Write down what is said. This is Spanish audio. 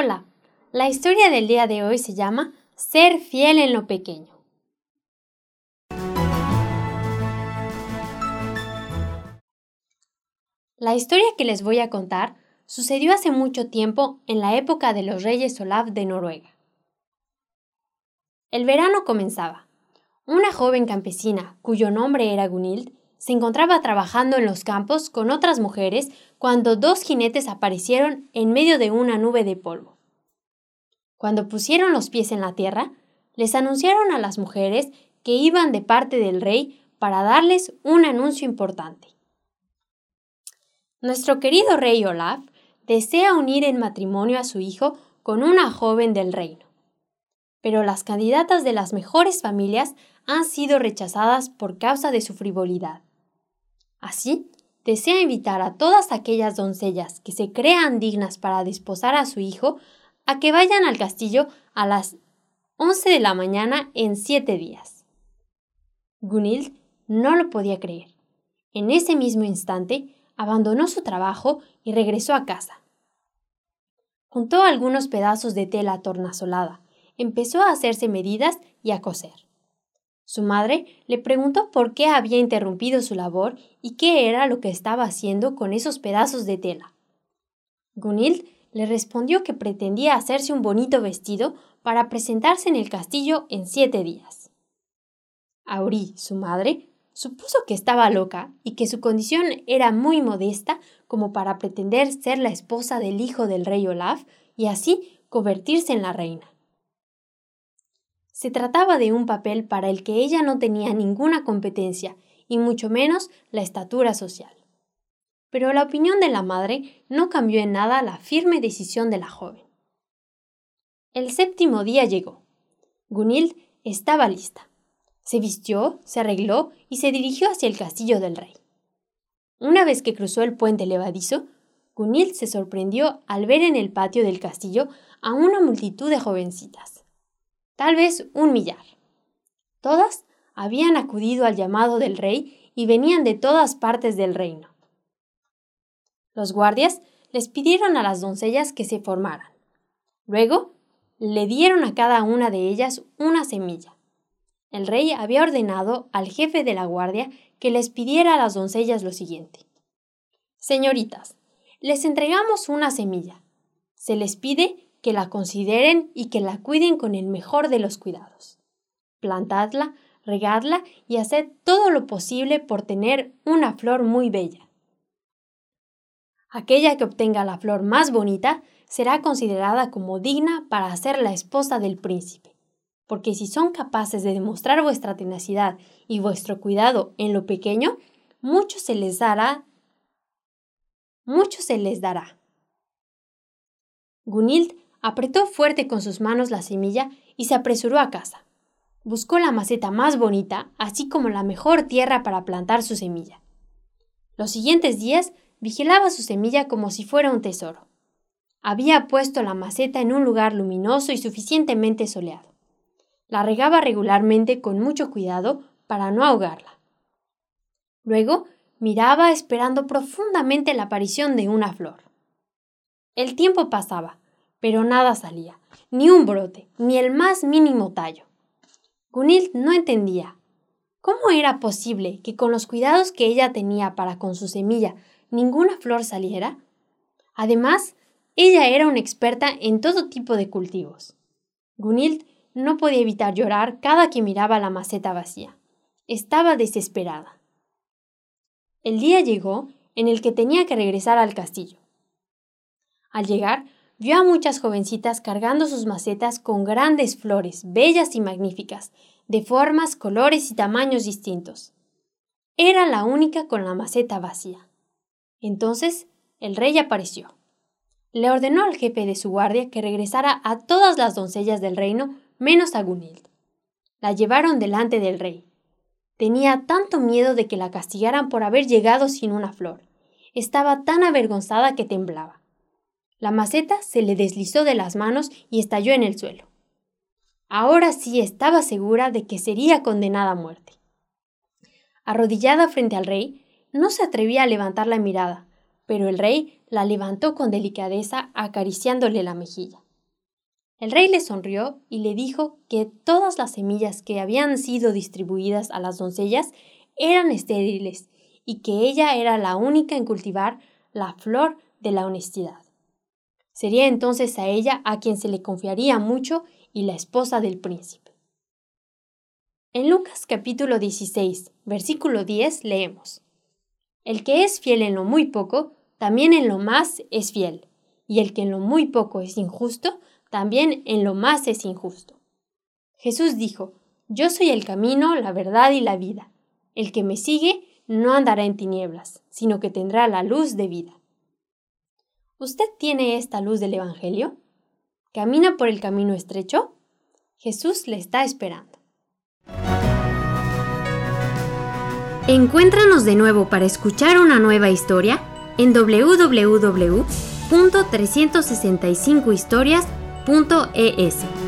Hola, la historia del día de hoy se llama Ser fiel en lo pequeño. La historia que les voy a contar sucedió hace mucho tiempo en la época de los reyes Olaf de Noruega. El verano comenzaba. Una joven campesina, cuyo nombre era Gunild, se encontraba trabajando en los campos con otras mujeres cuando dos jinetes aparecieron en medio de una nube de polvo. Cuando pusieron los pies en la tierra, les anunciaron a las mujeres que iban de parte del rey para darles un anuncio importante. Nuestro querido rey Olaf desea unir en matrimonio a su hijo con una joven del reino. Pero las candidatas de las mejores familias han sido rechazadas por causa de su frivolidad. Así, desea invitar a todas aquellas doncellas que se crean dignas para desposar a su hijo a que vayan al castillo a las 11 de la mañana en siete días. Gunild no lo podía creer. En ese mismo instante, abandonó su trabajo y regresó a casa. Juntó algunos pedazos de tela tornasolada, empezó a hacerse medidas y a coser. Su madre le preguntó por qué había interrumpido su labor y qué era lo que estaba haciendo con esos pedazos de tela. Gunild le respondió que pretendía hacerse un bonito vestido para presentarse en el castillo en siete días. Auri, su madre, supuso que estaba loca y que su condición era muy modesta como para pretender ser la esposa del hijo del rey Olaf y así convertirse en la reina. Se trataba de un papel para el que ella no tenía ninguna competencia y mucho menos la estatura social. Pero la opinión de la madre no cambió en nada la firme decisión de la joven. El séptimo día llegó. Gunild estaba lista. Se vistió, se arregló y se dirigió hacia el castillo del rey. Una vez que cruzó el puente levadizo, Gunild se sorprendió al ver en el patio del castillo a una multitud de jovencitas tal vez un millar. Todas habían acudido al llamado del rey y venían de todas partes del reino. Los guardias les pidieron a las doncellas que se formaran. Luego, le dieron a cada una de ellas una semilla. El rey había ordenado al jefe de la guardia que les pidiera a las doncellas lo siguiente. Señoritas, les entregamos una semilla. Se les pide que la consideren y que la cuiden con el mejor de los cuidados. Plantadla, regadla y haced todo lo posible por tener una flor muy bella. Aquella que obtenga la flor más bonita será considerada como digna para ser la esposa del príncipe, porque si son capaces de demostrar vuestra tenacidad y vuestro cuidado en lo pequeño, mucho se les dará, mucho se les dará. Gunild Apretó fuerte con sus manos la semilla y se apresuró a casa. Buscó la maceta más bonita, así como la mejor tierra para plantar su semilla. Los siguientes días vigilaba su semilla como si fuera un tesoro. Había puesto la maceta en un lugar luminoso y suficientemente soleado. La regaba regularmente con mucho cuidado para no ahogarla. Luego miraba esperando profundamente la aparición de una flor. El tiempo pasaba, pero nada salía, ni un brote, ni el más mínimo tallo. Gunild no entendía. ¿Cómo era posible que con los cuidados que ella tenía para con su semilla ninguna flor saliera? Además, ella era una experta en todo tipo de cultivos. Gunild no podía evitar llorar cada que miraba la maceta vacía. Estaba desesperada. El día llegó en el que tenía que regresar al castillo. Al llegar, vio a muchas jovencitas cargando sus macetas con grandes flores, bellas y magníficas, de formas, colores y tamaños distintos. Era la única con la maceta vacía. Entonces el rey apareció. Le ordenó al jefe de su guardia que regresara a todas las doncellas del reino menos a Gunild. La llevaron delante del rey. Tenía tanto miedo de que la castigaran por haber llegado sin una flor. Estaba tan avergonzada que temblaba. La maceta se le deslizó de las manos y estalló en el suelo. Ahora sí estaba segura de que sería condenada a muerte. Arrodillada frente al rey, no se atrevía a levantar la mirada, pero el rey la levantó con delicadeza acariciándole la mejilla. El rey le sonrió y le dijo que todas las semillas que habían sido distribuidas a las doncellas eran estériles y que ella era la única en cultivar la flor de la honestidad. Sería entonces a ella a quien se le confiaría mucho y la esposa del príncipe. En Lucas capítulo 16, versículo 10 leemos, El que es fiel en lo muy poco, también en lo más es fiel, y el que en lo muy poco es injusto, también en lo más es injusto. Jesús dijo, Yo soy el camino, la verdad y la vida. El que me sigue no andará en tinieblas, sino que tendrá la luz de vida. ¿Usted tiene esta luz del Evangelio? ¿Camina por el camino estrecho? Jesús le está esperando. Encuéntranos de nuevo para escuchar una nueva historia en www.365historias.es.